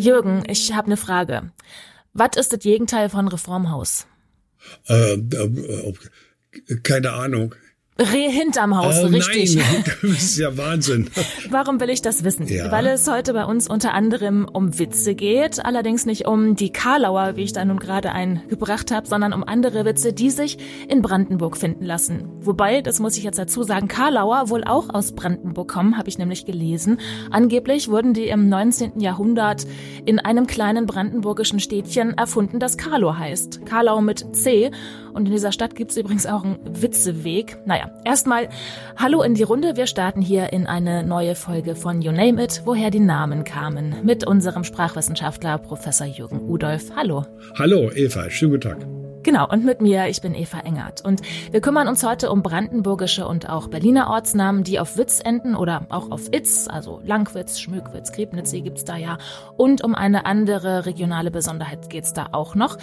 Jürgen, ich habe eine Frage. Was ist das Gegenteil von Reformhaus? Äh, äh, keine Ahnung. Reh hinterm Haus, oh, richtig. Nein, das ist ja Wahnsinn. Warum will ich das wissen? Ja. Weil es heute bei uns unter anderem um Witze geht, allerdings nicht um die Karlauer, wie ich da nun gerade einen gebracht habe, sondern um andere Witze, die sich in Brandenburg finden lassen. Wobei, das muss ich jetzt dazu sagen, Karlauer wohl auch aus Brandenburg kommen, habe ich nämlich gelesen. Angeblich wurden die im 19. Jahrhundert in einem kleinen brandenburgischen Städtchen erfunden, das Karlau heißt. Karlau mit C. Und in dieser Stadt gibt's übrigens auch einen Witzeweg. Naja, erstmal Hallo in die Runde. Wir starten hier in eine neue Folge von You Name It, woher die Namen kamen, mit unserem Sprachwissenschaftler Professor Jürgen Udolf. Hallo. Hallo, Eva, schönen guten Tag. Genau, und mit mir, ich bin Eva Engert. Und wir kümmern uns heute um brandenburgische und auch Berliner Ortsnamen, die auf Witz enden oder auch auf Itz, also Langwitz, Schmöckwitz, Griebnitzsee gibt's da ja. Und um eine andere regionale Besonderheit geht's da auch noch.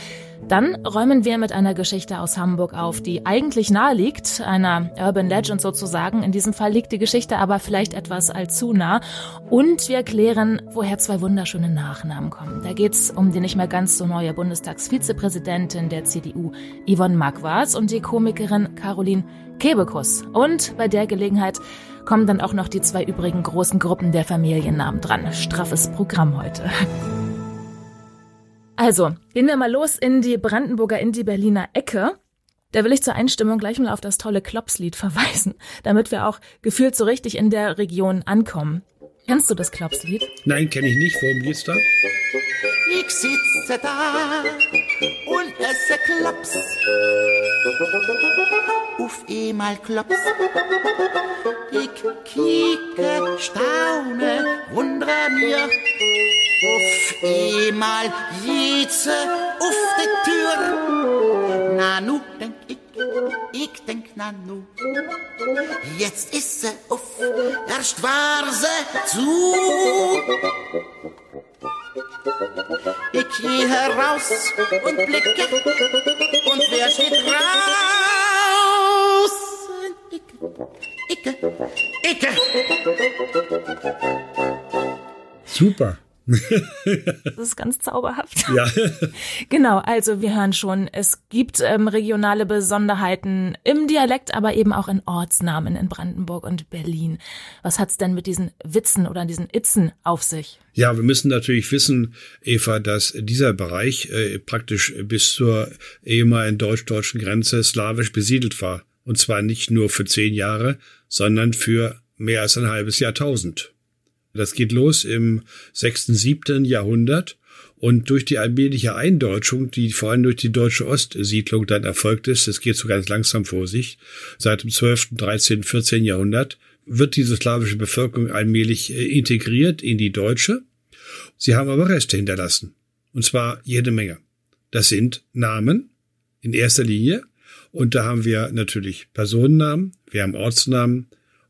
Dann räumen wir mit einer Geschichte aus Hamburg auf, die eigentlich nahe liegt, einer Urban Legend sozusagen. In diesem Fall liegt die Geschichte aber vielleicht etwas allzu nah. Und wir klären, woher zwei wunderschöne Nachnamen kommen. Da geht's um die nicht mehr ganz so neue Bundestagsvizepräsidentin der CDU, Yvonne Magwas, und die Komikerin Caroline Kebekus. Und bei der Gelegenheit kommen dann auch noch die zwei übrigen großen Gruppen der Familiennamen dran. Straffes Programm heute. Also, gehen wir mal los in die Brandenburger, in die Berliner Ecke. Da will ich zur Einstimmung gleich mal auf das tolle Klopslied verweisen, damit wir auch gefühlt so richtig in der Region ankommen. Kennst du das Klopslied? Nein, kenne ich nicht. Worum geht's da? Ich sitze da und esse Klops. Auf einmal Klops. Ich kicke, staune, wundere mir. Auf einmal jitze auf die Tür. Na nu, denk ich, ich denk na nu. Jetzt ist sie auf, erst war sie zu. Ich gehe heraus und blicke, und wer steht raus? Icke, Icke, Icke. Super. Das ist ganz zauberhaft. Ja. Genau, also wir hören schon, es gibt ähm, regionale Besonderheiten im Dialekt, aber eben auch in Ortsnamen in Brandenburg und Berlin. Was hat's denn mit diesen Witzen oder diesen Itzen auf sich? Ja, wir müssen natürlich wissen, Eva, dass dieser Bereich äh, praktisch bis zur ehemaligen deutsch-deutschen Grenze slawisch besiedelt war. Und zwar nicht nur für zehn Jahre, sondern für mehr als ein halbes Jahrtausend. Das geht los im sechsten, siebten Jahrhundert und durch die allmähliche Eindeutschung, die vor allem durch die deutsche Ostsiedlung dann erfolgt ist, es geht so ganz langsam vor sich, seit dem 12., 13., 14. Jahrhundert, wird diese slawische Bevölkerung allmählich äh, integriert in die deutsche. Sie haben aber Reste hinterlassen. Und zwar jede Menge. Das sind Namen in erster Linie. Und da haben wir natürlich Personennamen, wir haben Ortsnamen,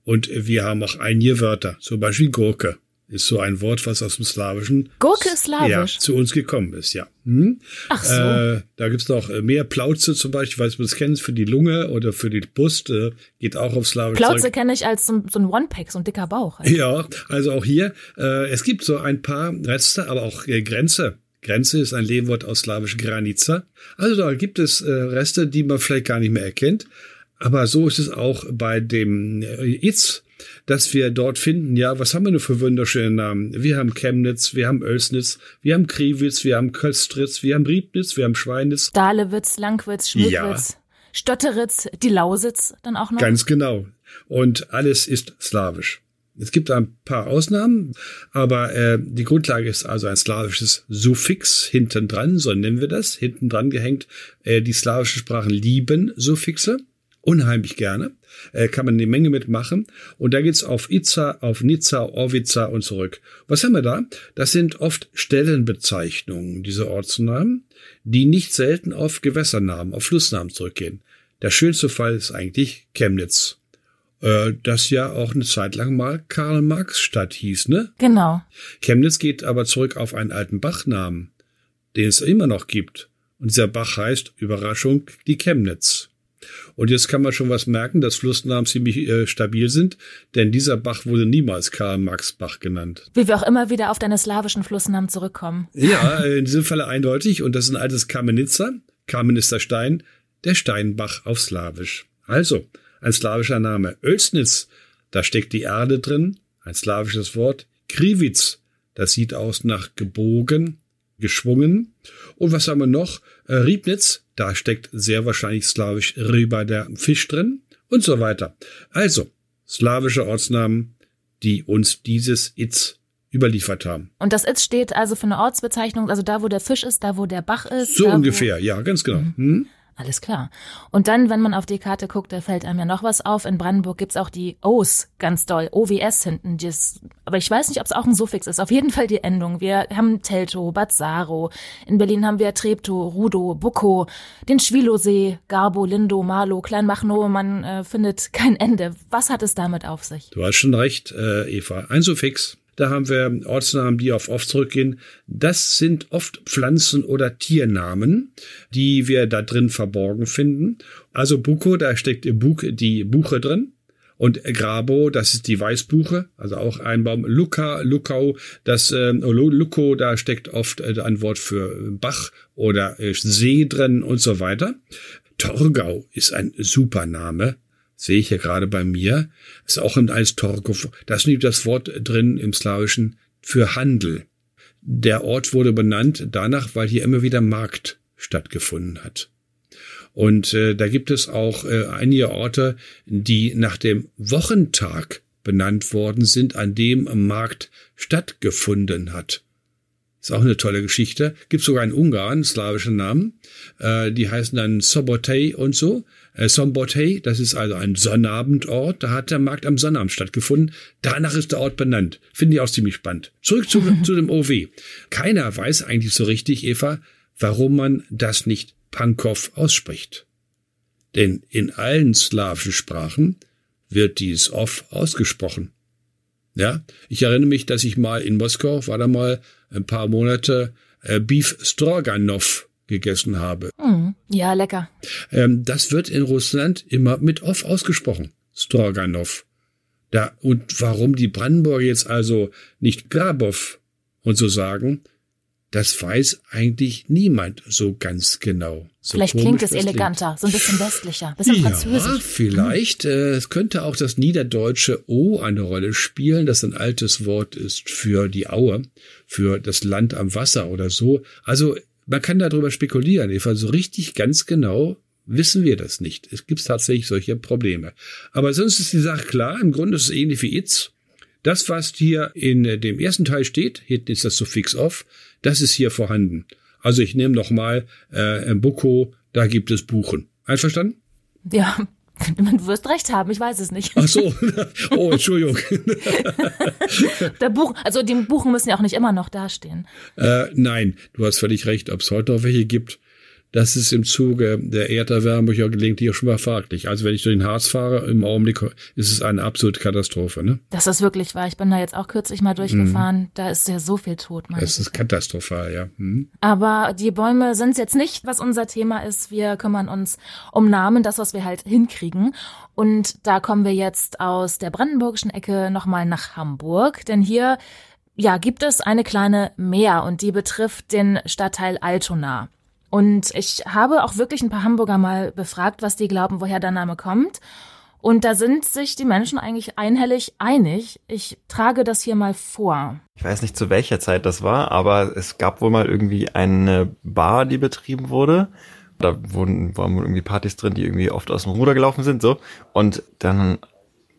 und wir haben auch einige Wörter, zum Beispiel Gurke ist so ein Wort, was aus dem Slawischen Gurke ist slawisch? ja, zu uns gekommen ist, ja. Hm? Ach so. Äh, da gibt's noch äh, mehr Plauze zum Beispiel, weil du das kennst, für die Lunge oder für die Brust, äh, geht auch auf Slawisch. Plauze kenne ich als so, so ein One-Pack, so ein dicker Bauch. Ja, also auch hier, äh, es gibt so ein paar Reste, aber auch äh, Grenze. Grenze ist ein Lehnwort aus Slawisch Granica. Also da gibt es äh, Reste, die man vielleicht gar nicht mehr erkennt. Aber so ist es auch bei dem äh, Itz, dass wir dort finden, ja, was haben wir nur für wunderschöne Namen? Wir haben Chemnitz, wir haben Oelsnitz, wir haben Kriwitz, wir haben Köstritz, wir haben Riebnitz, wir haben Schweinitz. Dahlewitz, Langwitz, Schmidwitz, Stotteritz, die Lausitz dann auch noch. Ganz genau. Und alles ist slawisch. Es gibt ein paar Ausnahmen, aber äh, die Grundlage ist also ein slawisches Suffix hinten dran, so nennen wir das, hinten dran gehängt. Äh, die slawischen Sprachen lieben Suffixe unheimlich gerne. Äh, kann man eine Menge mitmachen. Und da geht's auf Itza, auf Nizza, Orvica und zurück. Was haben wir da? Das sind oft Stellenbezeichnungen, diese Ortsnamen, die nicht selten auf Gewässernamen, auf Flussnamen zurückgehen. Der schönste Fall ist eigentlich Chemnitz. Äh, das ja auch eine Zeit lang mal Karl-Marx-Stadt hieß, ne? Genau. Chemnitz geht aber zurück auf einen alten Bachnamen, den es immer noch gibt. Und dieser Bach heißt, Überraschung, die Chemnitz. Und jetzt kann man schon was merken, dass Flussnamen ziemlich äh, stabil sind, denn dieser Bach wurde niemals Karl-Marx-Bach genannt. Wie wir auch immer wieder auf deine slawischen Flussnamen zurückkommen. Ja, in diesem Falle eindeutig. Und das ist ein altes Kamenitzer, Kamenitzer Stein, der Steinbach auf Slawisch. Also, ein slawischer Name. Oelsnitz, da steckt die Erde drin, ein slawisches Wort. Kriwitz, das sieht aus nach gebogen, geschwungen. Und was haben wir noch? Äh, Riebnitz, da steckt sehr wahrscheinlich slawisch Rüber der Fisch drin und so weiter. Also, slawische Ortsnamen, die uns dieses Itz überliefert haben. Und das Itz steht also für eine Ortsbezeichnung, also da, wo der Fisch ist, da, wo der Bach ist. So ungefähr, ja, ganz genau. Mhm. Hm? Alles klar. Und dann, wenn man auf die Karte guckt, da fällt einem ja noch was auf. In Brandenburg gibt's auch die O's ganz doll, OWS hinten. Das, aber ich weiß nicht, ob es auch ein Suffix ist. Auf jeden Fall die Endung. Wir haben Telto, Bad Saro. In Berlin haben wir Treptow, Rudo, Buckow, den Schwilosee, Garbo, Lindo, Marlow, Kleinmachnow. Man äh, findet kein Ende. Was hat es damit auf sich? Du hast schon recht, äh, Eva. Ein Suffix. Da haben wir Ortsnamen, die auf oft zurückgehen. Das sind oft Pflanzen- oder Tiernamen, die wir da drin verborgen finden. Also Buko, da steckt die Buche drin. Und Grabo, das ist die Weißbuche, also auch ein Baum. Luca, Lukau, das äh, Luko, da steckt oft äh, ein Wort für Bach oder äh, See drin und so weiter. Torgau ist ein super Name sehe ich hier gerade bei mir, ist auch ein als Torkov. Da ist das Wort drin im Slawischen für Handel. Der Ort wurde benannt danach, weil hier immer wieder Markt stattgefunden hat. Und äh, da gibt es auch äh, einige Orte, die nach dem Wochentag benannt worden sind, an dem Markt stattgefunden hat. Ist auch eine tolle Geschichte. Gibt sogar in Ungarn slawische Namen. Äh, die heißen dann Sobotei und so. Äh, Sombotei, das ist also ein Sonnabendort. Da hat der Markt am Sonnabend stattgefunden. Danach ist der Ort benannt. Finde ich auch ziemlich spannend. Zurück zu, zu dem OW. Keiner weiß eigentlich so richtig, Eva, warum man das nicht Pankow ausspricht. Denn in allen slawischen Sprachen wird dies off ausgesprochen. Ja, ich erinnere mich, dass ich mal in Moskau war da mal ein paar Monate äh, Beef Stroganov gegessen habe. Mm, ja, lecker. Ähm, das wird in Russland immer mit off ausgesprochen. Stroganov. Da, und warum die Brandenburger jetzt also nicht Grabov und so sagen, das weiß eigentlich niemand so ganz genau. So vielleicht klingt es eleganter, klingt. so ein bisschen westlicher, bisschen ja, französisch. Vielleicht. Mhm. Äh, es könnte auch das niederdeutsche O eine Rolle spielen, das ein altes Wort ist für die Aue, für das Land am Wasser oder so. Also man kann darüber spekulieren. Eva, so richtig ganz genau wissen wir das nicht. Es gibt tatsächlich solche Probleme. Aber sonst ist die Sache klar. Im Grunde ist es ähnlich wie Itz. Das, was hier in dem ersten Teil steht, hinten ist das Suffix off, das ist hier vorhanden. Also ich nehme noch mal äh, Buko, da gibt es Buchen. Einverstanden? Ja, Du wirst recht haben, ich weiß es nicht. Ach so, oh, Entschuldigung. Der Buch, also die Buchen müssen ja auch nicht immer noch dastehen. Äh, nein, du hast völlig recht. Ob es heute noch welche gibt, das ist im Zuge der Erderwärmung ja gelegentlich auch schon mal fraglich. Also wenn ich durch den Harz fahre, im Augenblick ist es eine absolute Katastrophe. Ne? Das ist wirklich wahr. Ich bin da jetzt auch kürzlich mal durchgefahren. Mhm. Da ist ja so viel tot. Das ist katastrophal, ja. Mhm. Aber die Bäume sind jetzt nicht, was unser Thema ist. Wir kümmern uns um Namen, das, was wir halt hinkriegen. Und da kommen wir jetzt aus der brandenburgischen Ecke nochmal nach Hamburg. Denn hier ja, gibt es eine kleine Mehr und die betrifft den Stadtteil Altona. Und ich habe auch wirklich ein paar Hamburger mal befragt, was die glauben, woher der Name kommt. Und da sind sich die Menschen eigentlich einhellig einig. Ich trage das hier mal vor. Ich weiß nicht, zu welcher Zeit das war, aber es gab wohl mal irgendwie eine Bar, die betrieben wurde. Da wurden, waren irgendwie Partys drin, die irgendwie oft aus dem Ruder gelaufen sind, so. Und dann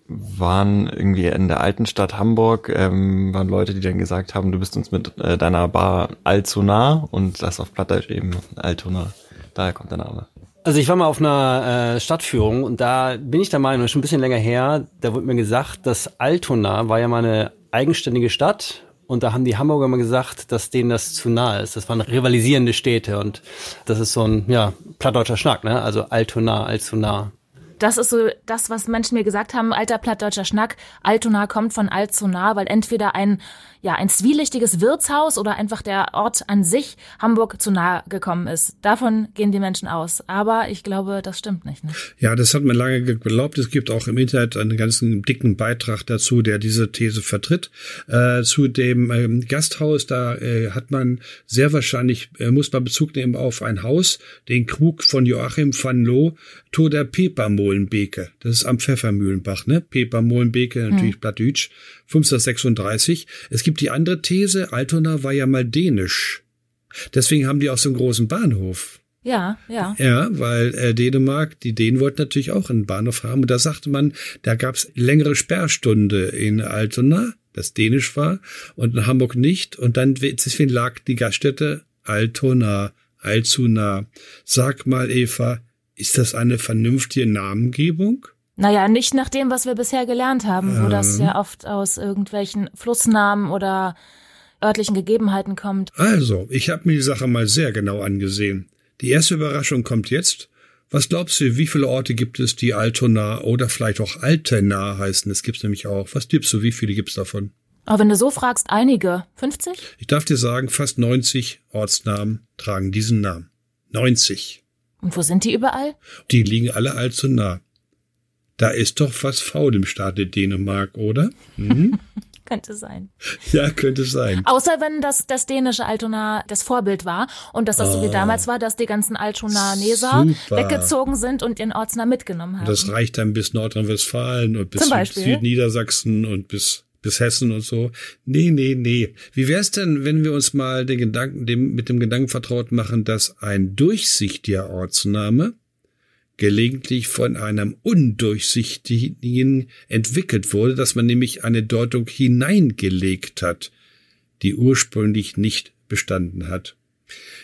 waren irgendwie in der alten Stadt Hamburg, ähm, waren Leute, die dann gesagt haben, du bist uns mit äh, deiner Bar allzu nah und das auf Plattdeutsch eben Altona. Daher kommt der Name. Also ich war mal auf einer äh, Stadtführung und da bin ich der Meinung, schon ein bisschen länger her, da wurde mir gesagt, dass Altona war ja mal eine eigenständige Stadt und da haben die Hamburger mal gesagt, dass denen das zu nah ist. Das waren rivalisierende Städte und das ist so ein, ja, plattdeutscher Schnack, ne? Also Altona, allzu nah. Das ist so das, was Menschen mir gesagt haben, alter plattdeutscher Schnack. Altona kommt von alt zu nah, weil entweder ein, ja, ein zwielichtiges Wirtshaus oder einfach der Ort an sich Hamburg zu nah gekommen ist. Davon gehen die Menschen aus. Aber ich glaube, das stimmt nicht. Ne? Ja, das hat man lange geglaubt. Es gibt auch im Internet einen ganzen dicken Beitrag dazu, der diese These vertritt. Äh, zu dem ähm, Gasthaus, da äh, hat man sehr wahrscheinlich, äh, muss man Bezug nehmen auf ein Haus, den Krug von Joachim van Loo, Tour der Pepermohlenbeke. Das ist am Pfeffermühlenbach, ne? Pepermohlenbeke, natürlich hm. Plattdeutsch, 1536. Es gibt die andere These, Altona war ja mal dänisch. Deswegen haben die auch so einen großen Bahnhof. Ja, ja. Ja, weil äh, Dänemark, die Dänen wollten natürlich auch einen Bahnhof haben. Und da sagte man, da gab's längere Sperrstunde in Altona, das dänisch war, und in Hamburg nicht. Und dann deswegen lag die Gaststätte Altona, Alzuna. Sag mal, Eva, ist das eine vernünftige Namengebung? Naja, nicht nach dem, was wir bisher gelernt haben, ähm. wo das ja oft aus irgendwelchen Flussnamen oder örtlichen Gegebenheiten kommt. Also, ich habe mir die Sache mal sehr genau angesehen. Die erste Überraschung kommt jetzt. Was glaubst du, wie viele Orte gibt es, die Altona oder vielleicht auch Altena heißen? Das gibt's nämlich auch. Was tippst du, wie viele gibt's davon? Aber wenn du so fragst, einige. 50? Ich darf dir sagen, fast 90 Ortsnamen tragen diesen Namen. 90. Und wo sind die überall? Die liegen alle allzu nah. Da ist doch was faul im Staate Dänemark, oder? Hm? könnte sein. Ja, könnte sein. Außer wenn das, das dänische Altona das Vorbild war und dass das so wie ah. damals war, dass die ganzen Altona-Neser weggezogen sind und ihren Ortsnamen mitgenommen haben. Das reicht dann bis Nordrhein-Westfalen und bis Südniedersachsen und bis bis Hessen und so. Nee, nee, nee. Wie wär's denn, wenn wir uns mal den Gedanken, dem, mit dem Gedanken vertraut machen, dass ein durchsichtiger Ortsname gelegentlich von einem undurchsichtigen entwickelt wurde, dass man nämlich eine Deutung hineingelegt hat, die ursprünglich nicht bestanden hat.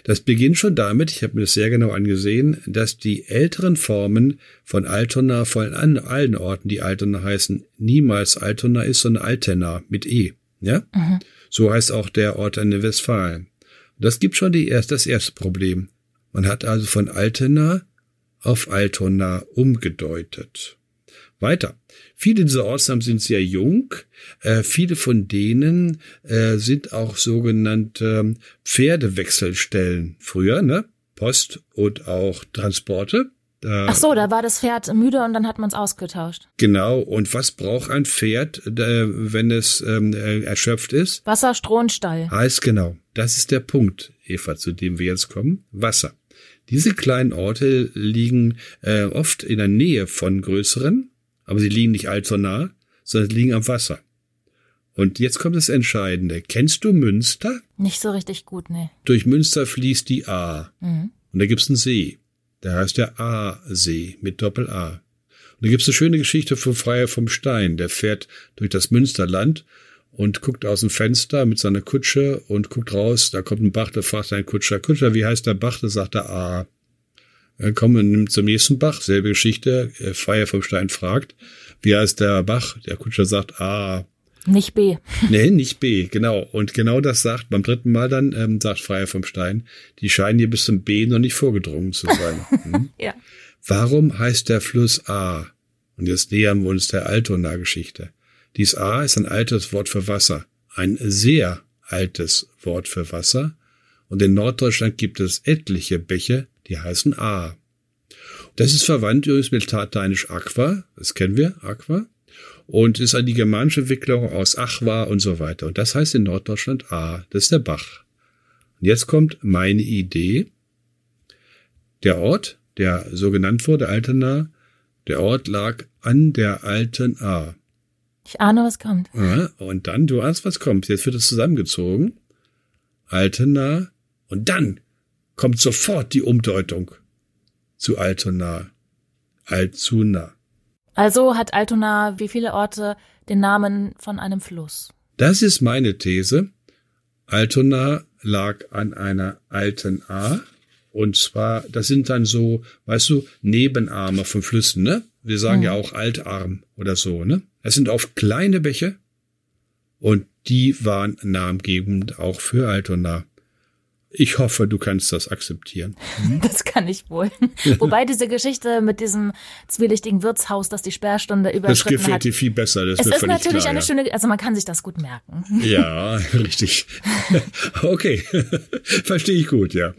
Das beginnt schon damit, ich habe mir das sehr genau angesehen, dass die älteren Formen von Altona von allen Orten, die Altona heißen, niemals Altona ist, sondern Altena mit E. Ja? Mhm. So heißt auch der Ort in Westfalen. Das gibt schon die erst, das erste Problem. Man hat also von Altena auf Altona umgedeutet. Weiter. Viele dieser Ortsnamen sind sehr jung. Äh, viele von denen äh, sind auch sogenannte Pferdewechselstellen früher, ne? Post und auch Transporte. Da, Ach so, da war das Pferd müde und dann hat man es ausgetauscht. Genau. Und was braucht ein Pferd, äh, wenn es ähm, äh, erschöpft ist? Wasser, Stroh und Stall. Heißt genau. Das ist der Punkt, Eva, zu dem wir jetzt kommen. Wasser. Diese kleinen Orte liegen äh, oft in der Nähe von größeren aber sie liegen nicht allzu nah, sondern sie liegen am Wasser. Und jetzt kommt das Entscheidende. Kennst du Münster? Nicht so richtig gut, ne. Durch Münster fließt die A. Mhm. Und da gibt's einen See. Der heißt der A-See mit Doppel-A. Und da gibt's eine schöne Geschichte vom Freier vom Stein. Der fährt durch das Münsterland und guckt aus dem Fenster mit seiner Kutsche und guckt raus. Da kommt ein Bach, der fragt seinen Kutscher, Kutscher, wie heißt der Bach? Da sagt er A. Dann kommen wir zum nächsten Bach, selbe Geschichte. Äh, Freier vom Stein fragt, wie heißt der Bach? Der Kutscher sagt A. Nicht B. Nee, nicht B, genau. Und genau das sagt beim dritten Mal dann, ähm, sagt Freier vom Stein, die scheinen hier bis zum B noch nicht vorgedrungen zu sein. Hm? ja. Warum heißt der Fluss A? Und jetzt nähern wir uns der Altona-Geschichte. Dies A ist ein altes Wort für Wasser. Ein sehr altes Wort für Wasser. Und in Norddeutschland gibt es etliche Bäche, die heißen A. Das ist verwandt übrigens mit lateinisch Aqua, das kennen wir, Aqua, und ist an die germanische Entwicklung aus Achwa und so weiter. Und das heißt in Norddeutschland A, das ist der Bach. Und jetzt kommt meine Idee. Der Ort, der so genannt wurde, Altena, der Ort lag an der alten A. Ich ahne, was kommt. Ja, und dann, du ahnst, was kommt. Jetzt wird es zusammengezogen. Altena. Und dann kommt sofort die Umdeutung zu Altona. Altuna. Also hat Altona wie viele Orte den Namen von einem Fluss? Das ist meine These. Altona lag an einer alten A. Und zwar, das sind dann so, weißt du, Nebenarme von Flüssen, ne? Wir sagen hm. ja auch Altarm oder so, ne? Es sind oft kleine Bäche und die waren namengebend auch für Altona. Ich hoffe, du kannst das akzeptieren. Das kann ich wohl. Wobei diese Geschichte mit diesem zwielichtigen Wirtshaus, das die Sperrstunde Das überschritten gefällt hat. dir viel besser, das Es ist natürlich klar. eine ja. schöne, also man kann sich das gut merken. Ja, richtig. Okay, verstehe ich gut, ja.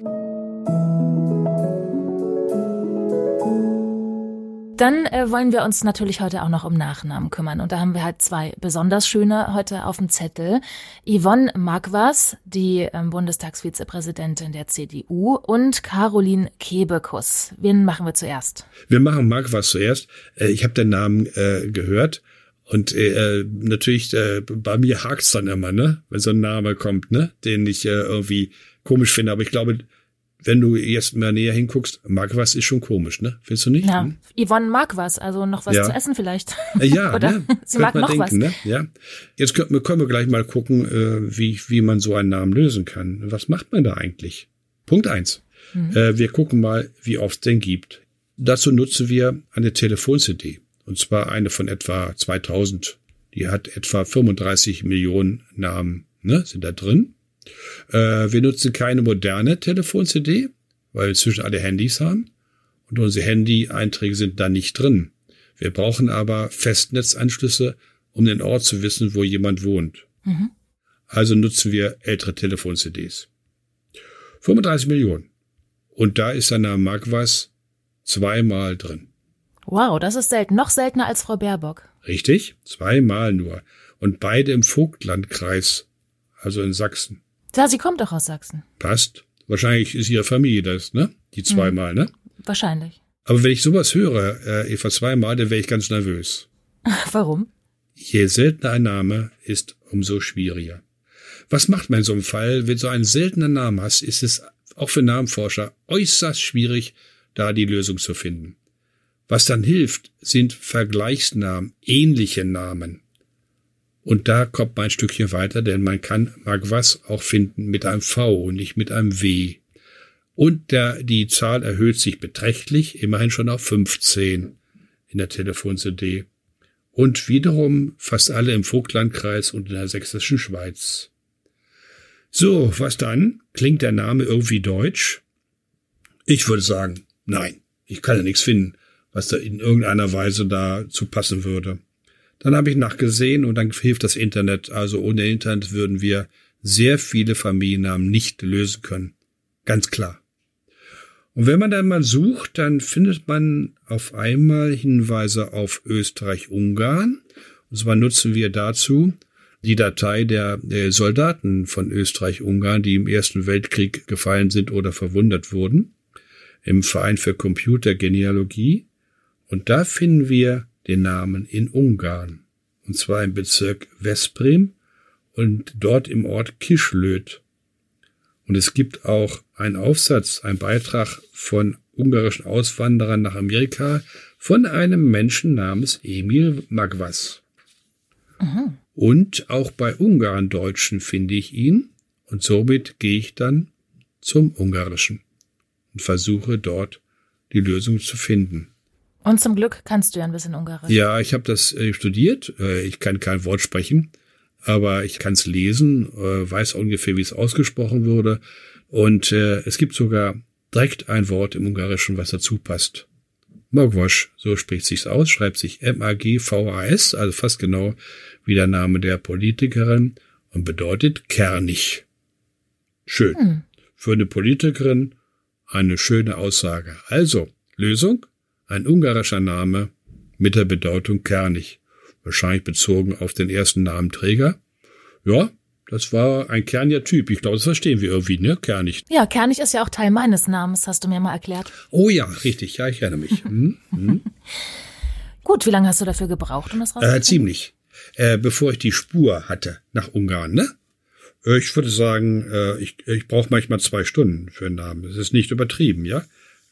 Dann äh, wollen wir uns natürlich heute auch noch um Nachnamen kümmern. Und da haben wir halt zwei besonders schöne heute auf dem Zettel. Yvonne Magwas, die ähm, Bundestagsvizepräsidentin der CDU, und Caroline Kebekus. Wen machen wir zuerst? Wir machen Mark was zuerst. Äh, Ich habe den Namen äh, gehört und äh, natürlich äh, bei mir hakt's dann immer, ne, wenn so ein Name kommt, ne, den ich äh, irgendwie komisch finde. Aber ich glaube, wenn du jetzt mal näher hinguckst, Mark was ist schon komisch, ne? Findest du nicht? Ja, Hm? Yvonne mag was, also noch was Ja. zu essen vielleicht. Äh, Ja, Oder ne? sie mag noch denken, was. Ne? Ja. Jetzt können wir, können wir gleich mal gucken, äh, wie, wie man so einen Namen lösen kann. Was macht man da eigentlich? Punkt eins. Mhm. Äh, wir gucken mal, wie oft es den gibt. Dazu nutzen wir eine Telefon-CD. Und zwar eine von etwa 2000. Die hat etwa 35 Millionen Namen, ne, sind da drin. Äh, wir nutzen keine moderne Telefon-CD, weil wir inzwischen alle Handys haben. Und unsere Handy-Einträge sind da nicht drin. Wir brauchen aber Festnetzanschlüsse, um den Ort zu wissen, wo jemand wohnt. Mhm. Also nutzen wir ältere Telefon-CDs. 35 Millionen. Und da ist Name Magwas zweimal drin. Wow, das ist selten. Noch seltener als Frau Baerbock. Richtig? Zweimal nur. Und beide im Vogtlandkreis, also in Sachsen. Ja, sie kommt doch aus Sachsen. Passt. Wahrscheinlich ist ihre Familie das, ne? Die zweimal, ne? Wahrscheinlich. Aber wenn ich sowas höre, äh, Eva zweimal, dann wäre ich ganz nervös. Warum? Je seltener ein Name ist, umso schwieriger. Was macht man in so einem Fall? Wenn du so einen seltenen Namen hast, ist es auch für Namenforscher äußerst schwierig, da die Lösung zu finden. Was dann hilft, sind Vergleichsnamen, ähnliche Namen. Und da kommt man ein Stückchen weiter, denn man kann Magwas auch finden mit einem V und nicht mit einem W. Und der, die Zahl erhöht sich beträchtlich, immerhin schon auf 15 in der Telefon-CD und wiederum fast alle im Vogtlandkreis und in der sächsischen Schweiz. So, was dann? Klingt der Name irgendwie deutsch? Ich würde sagen, nein. Ich kann ja nichts finden, was da in irgendeiner Weise dazu passen würde. Dann habe ich nachgesehen und dann hilft das Internet. Also ohne Internet würden wir sehr viele Familiennamen nicht lösen können. Ganz klar. Und wenn man dann mal sucht, dann findet man auf einmal Hinweise auf Österreich-Ungarn. Und zwar nutzen wir dazu die Datei der, der Soldaten von Österreich-Ungarn, die im Ersten Weltkrieg gefallen sind oder verwundet wurden, im Verein für Computergenealogie. Und da finden wir den Namen in Ungarn. Und zwar im Bezirk Veszprem und dort im Ort Kislöd. Und es gibt auch einen Aufsatz, einen Beitrag von ungarischen Auswanderern nach Amerika von einem Menschen namens Emil Magwas. Und auch bei Ungarn-Deutschen finde ich ihn und somit gehe ich dann zum Ungarischen und versuche dort die Lösung zu finden. Und zum Glück kannst du ja ein bisschen Ungarisch. Ja, ich habe das äh, studiert. Äh, ich kann kein Wort sprechen, aber ich kann es lesen, äh, weiß ungefähr, wie es ausgesprochen würde. Und äh, es gibt sogar direkt ein Wort im Ungarischen, was dazu passt. Mogwas, so spricht sich's aus, schreibt sich M-A-G-V-A-S, also fast genau wie der Name der Politikerin und bedeutet kernig. Schön. Für eine Politikerin eine schöne Aussage. Also, Lösung? Ein ungarischer Name mit der Bedeutung kernig. Wahrscheinlich bezogen auf den ersten Namenträger. Ja, das war ein kerniger Typ. Ich glaube, das verstehen wir irgendwie, ne? Kernig. Ja, Kernig ist ja auch Teil meines Namens, hast du mir mal erklärt. Oh ja, richtig. Ja, ich erinnere mich. Hm? Hm? Gut, wie lange hast du dafür gebraucht, um das Äh, rauszukriegen? ziemlich. Äh, bevor ich die Spur hatte nach Ungarn, ne? Äh, Ich würde sagen, äh, ich, ich brauche manchmal zwei Stunden für einen Namen. Das ist nicht übertrieben, ja?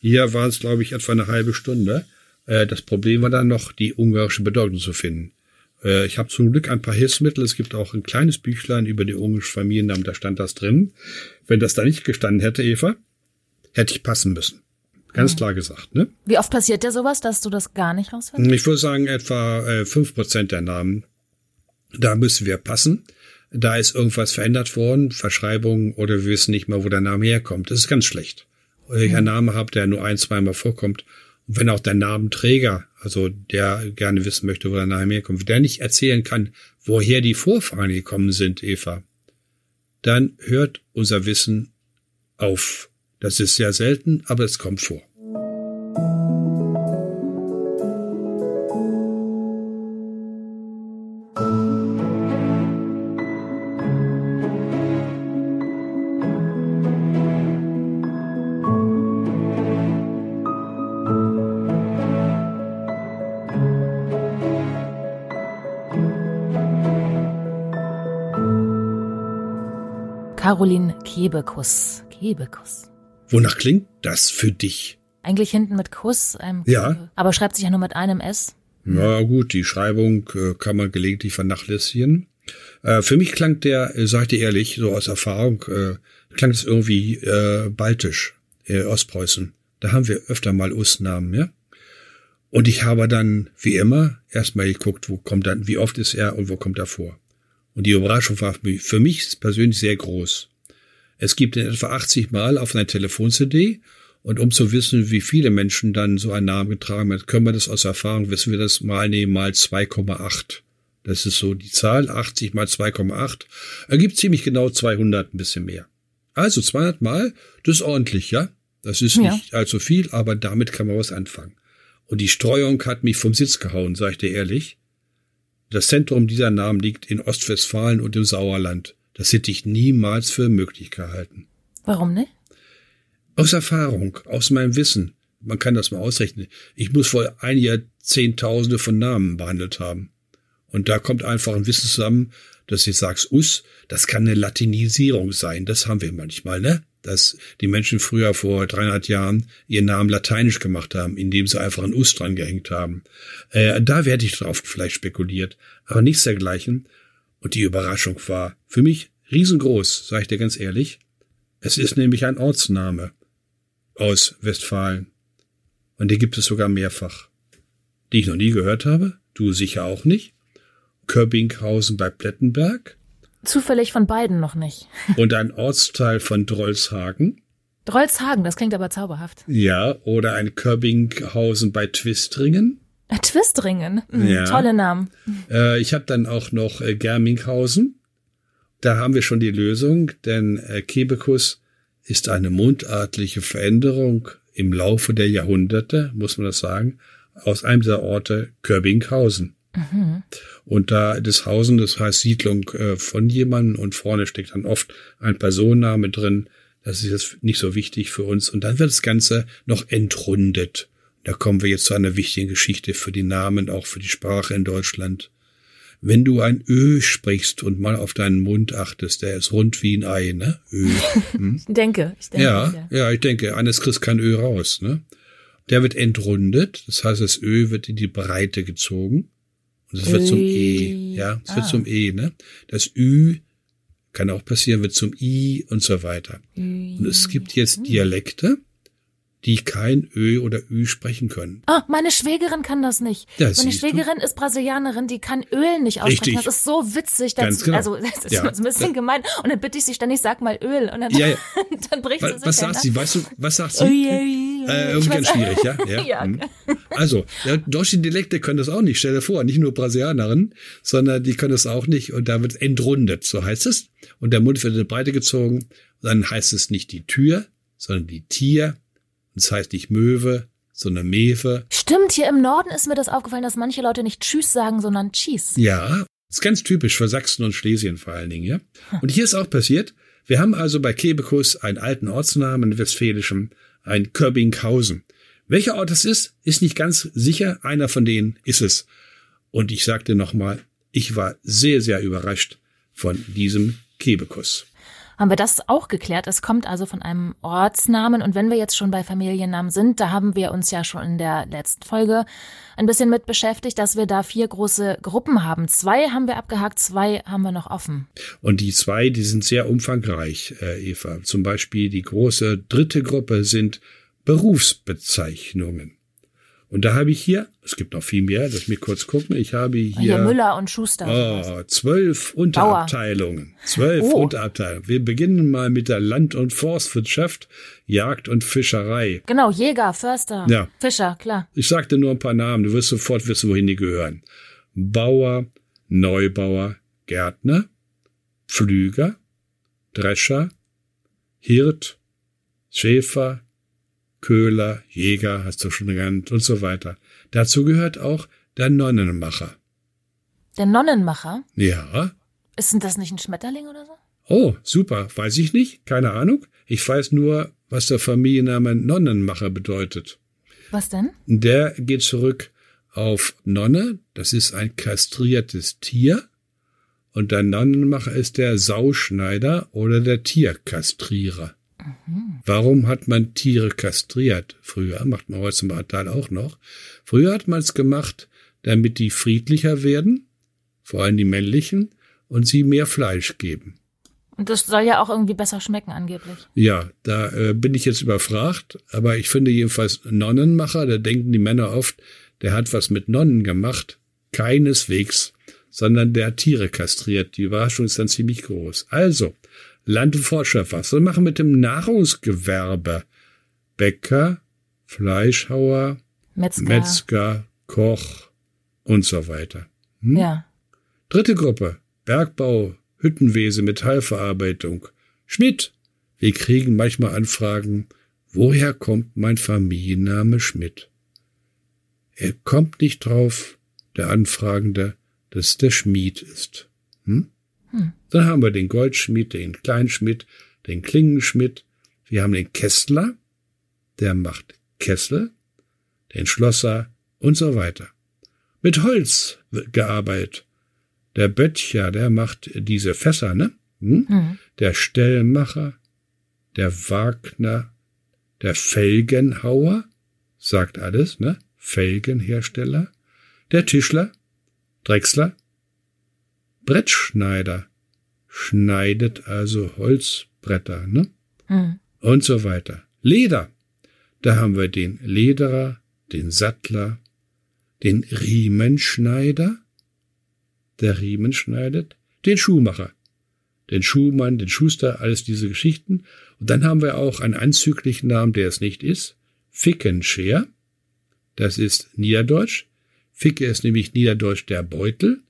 Hier waren es, glaube ich, etwa eine halbe Stunde. Äh, das Problem war dann noch, die ungarische Bedeutung zu finden. Äh, ich habe zum Glück ein paar Hilfsmittel. Es gibt auch ein kleines Büchlein über die ungarischen Familiennamen, da stand das drin. Wenn das da nicht gestanden hätte, Eva, hätte ich passen müssen. Ganz klar gesagt, ne? Wie oft passiert dir sowas, dass du das gar nicht rausfindest? Ich würde sagen, etwa äh, fünf Prozent der Namen, da müssen wir passen. da ist irgendwas verändert worden, Verschreibung oder wir wissen nicht mal, wo der Name herkommt. Das ist ganz schlecht. Oder ich einen Namen habe, der nur ein, zweimal vorkommt. Und wenn auch der Namenträger, also der gerne wissen möchte, wo der Name herkommt, der nicht erzählen kann, woher die Vorfahren gekommen sind, Eva, dann hört unser Wissen auf. Das ist sehr selten, aber es kommt vor. Caroline Kebekus. Kebekus. Wonach klingt das für dich? Eigentlich hinten mit Kuss. Ähm, Ja. Aber schreibt sich ja nur mit einem S. Na gut, die Schreibung äh, kann man gelegentlich vernachlässigen. Äh, für mich klang der, äh, sag ich dir ehrlich, so aus Erfahrung, äh, klang es irgendwie äh, baltisch, Ostpreußen. Da haben wir öfter mal Ostnamen, ja. Und ich habe dann, wie immer, erstmal geguckt, wo kommt dann, wie oft ist er und wo kommt er vor. Und die Überraschung war für mich persönlich sehr groß. Es gibt ihn etwa 80 Mal auf einer Telefon-CD und um zu wissen, wie viele Menschen dann so einen Namen getragen haben, können wir das aus Erfahrung, wissen wir das mal nehmen, mal 2,8. Das ist so die Zahl, 80 mal 2,8. Ergibt ziemlich genau 200, ein bisschen mehr. Also 200 Mal, das ist ordentlich, ja? Das ist Ja. nicht allzu viel, aber damit kann man was anfangen. Und die Streuung hat mich vom Sitz gehauen, sag ich dir ehrlich. Das Zentrum dieser Namen liegt in Ostwestfalen und im Sauerland. Das hätte ich niemals für möglich gehalten. Warum nicht? Aus Erfahrung, aus meinem Wissen. Man kann das mal ausrechnen. Ich muss wohl ein Jahr Zehntausende von Namen behandelt haben. Und da kommt einfach ein Wissen zusammen, dass ich sagst, us, das kann eine Latinisierung sein. Das haben wir manchmal, ne? Dass die Menschen früher vor 300 Jahren ihren Namen lateinisch gemacht haben, indem sie einfach ein us dran gehängt haben. Äh, da werde ich drauf vielleicht spekuliert. Aber nichts dergleichen. Und die Überraschung war für mich riesengroß, sage ich dir ganz ehrlich. Es ist nämlich ein Ortsname aus Westfalen. Und die gibt es sogar mehrfach. Die ich noch nie gehört habe, du sicher auch nicht. Köbbinghausen bei Plettenberg Zufällig von beiden noch nicht. und ein Ortsteil von Drolshagen. Drolshagen, das klingt aber zauberhaft. Ja, oder ein Köbbinghausen bei Twistringen. Äh, Twistringen. Mhm, Ja. Tolle Namen. Äh, ich habe dann auch noch äh, Germinghausen. Da haben wir schon die Lösung, denn äh, Kebekus ist eine mundartliche Veränderung im Laufe der Jahrhunderte, muss man das sagen, aus einem dieser Orte Körbinghausen. Und da das Hausen, das heißt Siedlung äh, von jemandem und vorne steckt dann oft ein Personenname drin. Das ist jetzt nicht so wichtig für uns. Und dann wird das Ganze noch entrundet. Da kommen wir jetzt zu einer wichtigen Geschichte für die Namen, auch für die Sprache in Deutschland. Wenn du ein Ö sprichst und mal auf deinen Mund achtest, der ist rund wie ein Ei, ne? Ö. Hm? Ich denke, ich denke. Ja, ja, ich denke, eines kriegst kein Ö raus, ne? Der wird entrundet, das heißt, das Ö wird in die Breite gezogen. Und es wird zum E, ja, es wird Ah. zum E, ne? Das Ü kann auch passieren, wird zum I und so weiter. Und es gibt jetzt Dialekte, die kein Ö oder Ü sprechen können. Ah, meine Schwägerin kann das nicht. Das meine siehst du. Schwägerin ist Brasilianerin, die kann Öl nicht aussprechen. Richtig. Das ist so witzig. Das, Ganz genau. Also, das ist Ja. ein bisschen gemein. Und dann bitte ich sie ständig, sag mal Öl. Und dann, Ja, ja. dann bricht sie Was, sich was sagt sie? Weißt du, was sagt sie? Ui, ui. Äh, irgendwie ganz schwierig, ja? Ja. Ja, hm. Also, ja, deutsche Dialekte können das auch nicht. Stell dir vor, nicht nur Brasilianerinnen, sondern die können das auch nicht. Und da wird entrundet, so heißt es. Und der Mund wird in die Breite gezogen. Und dann heißt es nicht die Tür, sondern die Tier. Es heißt nicht Möwe, sondern Mewe. Stimmt, hier im Norden ist mir das aufgefallen, dass manche Leute nicht Tschüss sagen, sondern Cheese. Ja, ist ganz typisch für Sachsen und Schlesien vor allen Dingen, ja. Und hier ist auch passiert, wir haben also bei Kebekus einen alten Ortsnamen, einen westfälischen, ein Körbinghausen. Welcher Ort es ist, ist nicht ganz sicher. Einer von denen ist es. Und ich sagte nochmal, ich war sehr, sehr überrascht von diesem Kebekus. Haben wir das auch geklärt? Es kommt also von einem Ortsnamen. Und wenn wir jetzt schon bei Familiennamen sind, da haben wir uns ja schon in der letzten Folge ein bisschen mit beschäftigt, dass wir da vier große Gruppen haben. Zwei haben wir abgehakt, zwei haben wir noch offen. Und die zwei, die sind sehr umfangreich, äh, Eva. Zum Beispiel die große dritte Gruppe sind Berufsbezeichnungen. Und da habe ich hier, es gibt noch viel mehr, lass mich kurz gucken, ich habe hier, Hier Müller und Schuster. oh, zwölf Unterabteilungen. Zwölf Oh. Unterabteilungen. Wir beginnen mal mit der Land- und Forstwirtschaft, Jagd und Fischerei. Genau, Jäger, Förster, Ja. Fischer, klar. Ich sagte nur ein paar Namen, du wirst sofort wissen, wohin die gehören. Bauer, Neubauer, Gärtner, Pflüger, Drescher, Hirt, Schäfer, Köhler, Jäger, hast du schon genannt, und so weiter. Dazu gehört auch der Nonnenmacher. Der Nonnenmacher, Ja. ist denn das nicht ein Schmetterling oder so? Oh, super. Weiß ich nicht. Keine Ahnung. Ich weiß nur, was der Familienname Nonnenmacher bedeutet. Was denn? Der geht zurück auf Nonne. Das ist ein kastriertes Tier. Und der Nonnenmacher ist der Sauschneider oder der Tierkastrierer. Warum hat man Tiere kastriert? Früher macht man heute zum Teil auch noch. Früher hat man es gemacht, damit die friedlicher werden, vor allem die männlichen, und sie mehr Fleisch geben. Und das soll ja auch irgendwie besser schmecken angeblich. Ja, da äh, bin ich jetzt überfragt, aber ich finde jedenfalls Nonnenmacher, da denken die Männer oft, der hat was mit Nonnen gemacht. Keineswegs, sondern der hat Tiere kastriert. Die Überraschung ist dann ziemlich groß. Also, Land- und Forstwirtschaft, was soll machen mit dem Nahrungsgewerbe? Bäcker, Fleischhauer, Metzger. Metzger, Koch und so weiter. Hm? Ja. Dritte Gruppe. Bergbau, Hüttenwesen, Metallverarbeitung. Schmidt. Wir kriegen manchmal Anfragen, woher kommt mein Familienname Schmidt? Er kommt nicht drauf, der Anfragende, dass der Schmied ist. Hm? Dann haben wir den Goldschmied, den Kleinschmied, den Klingenschmied. Wir haben den Kessler, der macht Kessel, den Schlosser und so weiter. Mit Holz wird gearbeitet. Der Böttcher, der macht diese Fässer, ne? Hm? Hm. Der Stellmacher, der Wagner, der Felgenhauer, sagt alles, ne? Felgenhersteller, der Tischler, Drechsler, Brettschneider, schneidet also Holzbretter, ne? Hm. und so weiter. Leder. Da haben wir den Lederer, den Sattler, den Riemenschneider, der Riemen schneidet, den Schuhmacher, den Schuhmann, den Schuster, alles diese Geschichten. Und dann haben wir auch einen anzüglichen Namen, der es nicht ist, Fickenscher. Das ist Niederdeutsch. Ficke ist nämlich Niederdeutsch der Beutel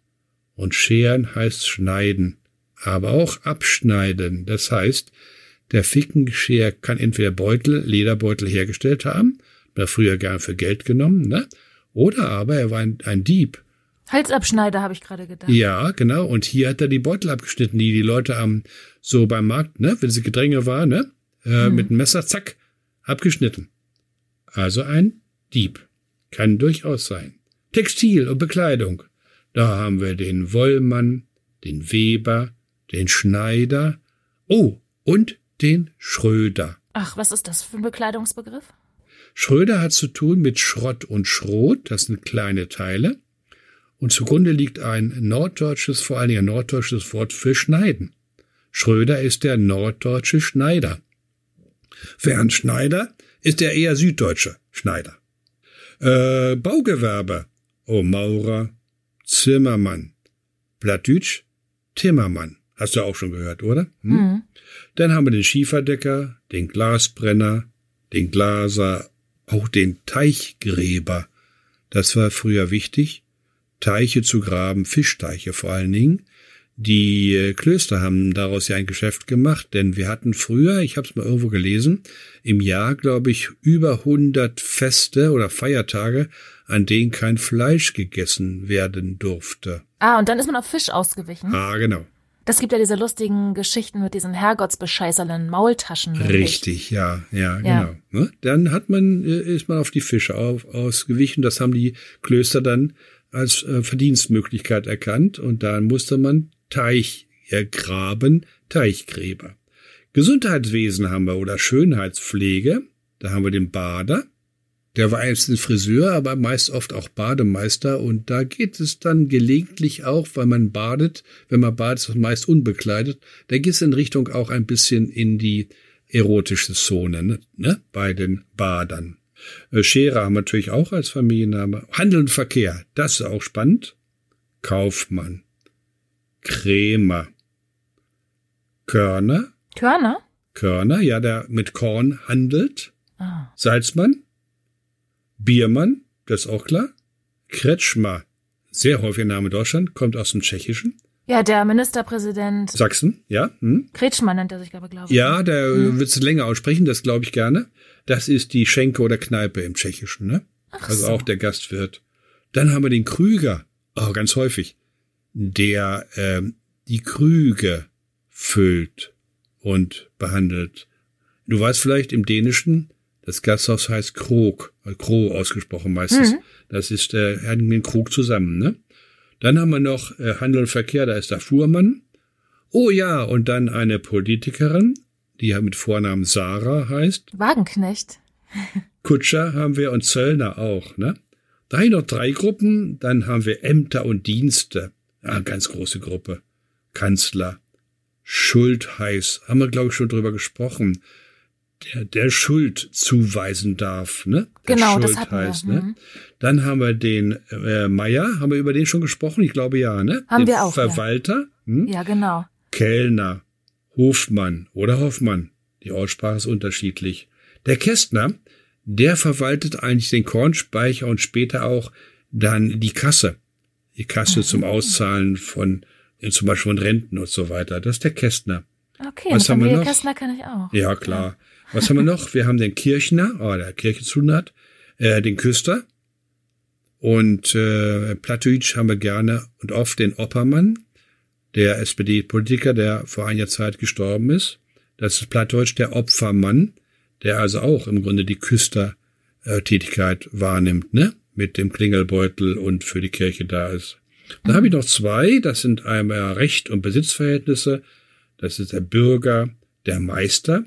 und scheren heißt schneiden, aber auch abschneiden. Das heißt, der Fickenscher kann entweder Beutel, Lederbeutel hergestellt haben, man früher gern für Geld genommen, ne? Oder aber er war ein, ein Dieb. Halsabschneider habe ich gerade gedacht. Ja, genau. Und hier hat er die Beutel abgeschnitten, die die Leute am so beim Markt, ne, wenn sie Gedränge war, ne, äh, mit dem Messer, zack, abgeschnitten. Also ein Dieb. Kann durchaus sein. Textil und Bekleidung. Da haben wir den Wollmann, den Weber, den Schneider. Oh, und den Schröder. Ach, was ist das für ein Bekleidungsbegriff? Schröder hat zu tun mit Schrott und Schrot, das sind kleine Teile. Und zugrunde liegt ein norddeutsches, vor allen Dingen ein norddeutsches Wort für Schneiden. Schröder ist der norddeutsche Schneider. Während Schneider ist der eher süddeutsche Schneider. Äh, Baugewerbe. Oh, Maurer, Zimmermann. Plattdütsch, Timmermann. Hast du auch schon gehört, oder? Hm? Dann haben wir den Schieferdecker, den Glasbrenner, den Glaser, auch den Teichgräber. Das war früher wichtig, Teiche zu graben, Fischteiche vor allen Dingen. Die äh, Klöster haben daraus ja ein Geschäft gemacht, denn wir hatten früher, ich habe es mal irgendwo gelesen, im Jahr, glaube ich, über 100 Feste oder Feiertage, an denen kein Fleisch gegessen werden durfte. Ah, und dann ist man auf Fisch ausgewichen. Ah, genau. Das gibt ja diese lustigen Geschichten mit diesen Herrgottsbescheißerlen Maultaschen. Richtig, ja, ja, Ja. genau. Ne? Dann hat man, äh, ist man auf die Fische auf, ausgewichen. Das haben die Klöster dann als äh, Verdienstmöglichkeit erkannt und dann musste man Teich ergraben, Teichgräber. Gesundheitswesen haben wir oder Schönheitspflege. Da haben wir den Bader. Der war einst ein Friseur, aber meist oft auch Bademeister und da geht es dann gelegentlich auch, weil man badet, wenn man badet, ist meist unbekleidet, da geht es in Richtung auch ein bisschen in die erotische Zone, ne, ne, bei den Badern. Äh, Scherer haben wir natürlich auch als Familienname. Handel und Verkehr, das ist auch spannend. Kaufmann. Krämer. Körner. Körner? Körner, ja, der mit Korn handelt. Ah. Salzmann. Biermann, das ist auch klar. Kretschmer, sehr häufiger Name in Deutschland, kommt aus dem Tschechischen. Ja, der Ministerpräsident Sachsen, ja. Hm. Kretschmann nennt er sich, glaube ich. Ja, der wird es länger aussprechen, das glaube ich gerne. Das ist die Schenke oder Kneipe im Tschechischen, ne? Ach also so. auch der Gastwirt. Dann haben wir den Krüger, auch ganz häufig, der ähm, die Krüge füllt und behandelt. Du weißt vielleicht im Dänischen, das Gasthaus heißt Krog, äh, Kro ausgesprochen meistens. Mhm. Das ist äh, den Krug zusammen, ne? Dann haben wir noch äh, Handel und Verkehr, da ist der Fuhrmann. Oh ja, und dann eine Politikerin, die ja mit Vornamen Sarah heißt. Wagenknecht. Kutscher haben wir und Zöllner auch, ne? Drei noch drei Gruppen, dann haben wir Ämter und Dienste. Ja, ganz große Gruppe. Kanzler. Schultheiß, haben wir, glaube ich, schon drüber gesprochen. Der, der Schuld zuweisen darf, ne? Der Genau, das hatten wir. Ne? Mhm. Dann haben wir den äh, Meier, haben wir über den schon gesprochen? Ich glaube ja, ne? Haben den wir auch, ja. Verwalter, hm? Ja, genau. Kellner, Hofmann oder Hoffmann. Die Aussprache ist unterschiedlich. Der Kästner, der verwaltet eigentlich den Kornspeicher und später auch dann die Kasse. Die Kasse zum Auszahlen von äh, zum Beispiel von Renten und so weiter. Das ist der Kästner. Okay, Was haben wir noch? Kästner kann ich auch. Ja, klar. Was haben wir noch? Wir haben den Kirchner, oh, der Kirche zu tun hat, äh, den Küster. Und äh, Plattdeutsch haben wir gerne und oft den Oppermann, der SPD-Politiker, der vor einiger Zeit gestorben ist. Das ist Plattdeutsch der Opfermann, der also auch im Grunde die Küstertätigkeit wahrnimmt, ne? Mit dem Klingelbeutel und für die Kirche da ist. Dann habe ich noch zwei, das sind einmal Recht und Besitzverhältnisse. Das ist der Bürger, der Meister,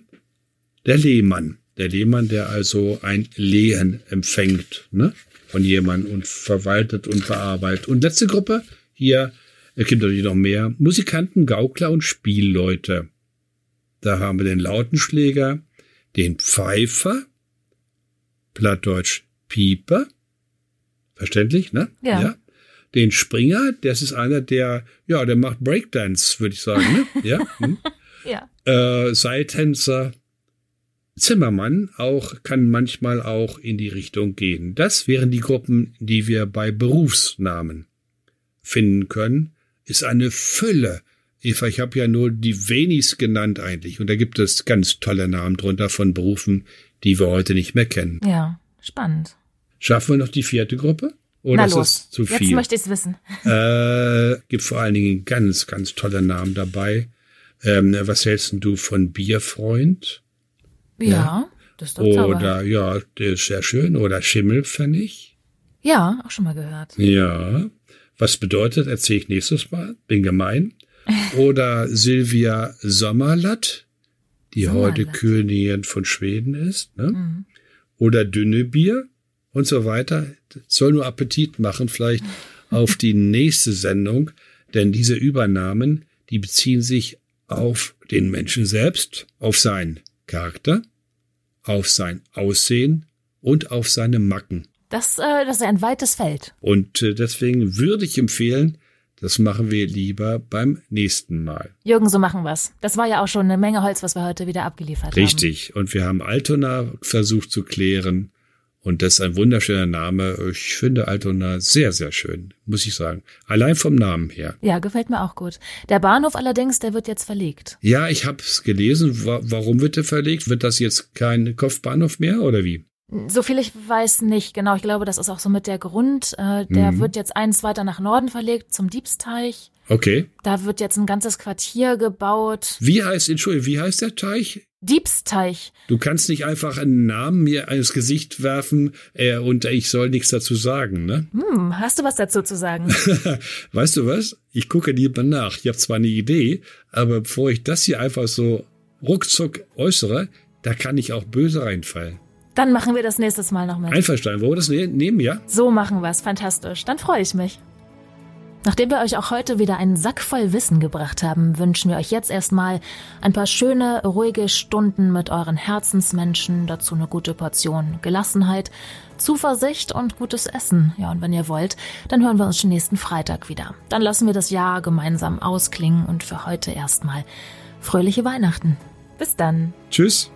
der Lehmann. Der Lehmann, der also ein Lehen empfängt, ne? Von jemandem und verwaltet und bearbeitet. Und letzte Gruppe, hier, es gibt natürlich noch mehr, Musikanten, Gaukler und Spielleute. Da haben wir den Lautenschläger, den Pfeifer, Plattdeutsch Pieper, verständlich, ne? Ja. Den Springer, das ist einer, der, ja, der macht Breakdance, würde ich sagen, ne? Ja. Hm Ja. äh, Seiltänzer, Zimmermann auch kann manchmal auch in die Richtung gehen. Das wären die Gruppen, die wir bei Berufsnamen finden können. Ist eine Fülle. Eva, ich habe ja nur die wenig genannt eigentlich. Und da gibt es ganz tolle Namen drunter von Berufen, die wir heute nicht mehr kennen. Ja, spannend. Schaffen wir noch die vierte Gruppe? Oder Na ist los, das zu jetzt viel? möchte ich es wissen. Äh, gibt vor allen Dingen ganz, ganz tolle Namen dabei. Ähm, was hältst du von Bierfreund? Ja, das ist doch. Oder ja, der ist sehr schön. Oder Schimmelpfennig. Ja, auch schon mal gehört. Ja. Was bedeutet, erzähle ich nächstes Mal. Bin gemein. Oder Silvia Sommerlatt, die heute Sommerlatt. Königin von Schweden ist. Ne? Mhm. Oder dünne Bier und so weiter. Das soll nur Appetit machen, vielleicht auf die nächste Sendung. Denn diese Übernahmen, die beziehen sich auf den Menschen selbst, auf seinen Charakter, auf sein Aussehen und auf seine Macken. Das, äh, das ist ein weites Feld. Und äh, deswegen würde ich empfehlen, das machen wir lieber beim nächsten Mal. Jürgen, so machen wir's. Das war ja auch schon eine Menge Holz, was wir heute wieder abgeliefert haben. Richtig. Und wir haben Altona versucht zu klären. Und das ist ein wunderschöner Name. Ich finde Altona sehr, sehr schön, muss ich sagen. Allein vom Namen her. Ja, gefällt mir auch gut. Der Bahnhof allerdings, der wird jetzt verlegt. Ja, ich habe es gelesen. Wa warum wird der verlegt? Wird das jetzt kein Kopfbahnhof mehr oder wie? So viel ich weiß nicht, genau. Ich glaube, das ist auch so mit der Grund. Äh, der Mhm. wird jetzt eins weiter nach Norden verlegt, zum Diebsteich. Okay. Da wird jetzt ein ganzes Quartier gebaut. Wie heißt, Entschuldigung, wie heißt der Teich? Diebsteich. Du kannst nicht einfach einen Namen mir ins Gesicht werfen äh, und ich soll nichts dazu sagen, ne? Hm, hast du was dazu zu sagen? weißt du was? Ich gucke lieber nach. Ich habe zwar eine Idee, aber bevor ich das hier einfach so ruckzuck äußere, da kann ich auch böse reinfallen. Dann machen wir das nächstes Mal noch mit. Einverstanden, wollen wir das ne nehmen, ja? So machen wir's. Fantastisch. Dann freue ich mich. Nachdem wir euch auch heute wieder einen Sack voll Wissen gebracht haben, wünschen wir euch jetzt erstmal ein paar schöne, ruhige Stunden mit euren Herzensmenschen, dazu eine gute Portion Gelassenheit, Zuversicht und gutes Essen. Ja, und wenn ihr wollt, dann hören wir uns schon nächsten Freitag wieder. Dann lassen wir das Jahr gemeinsam ausklingen und für heute erstmal fröhliche Weihnachten. Bis dann. Tschüss.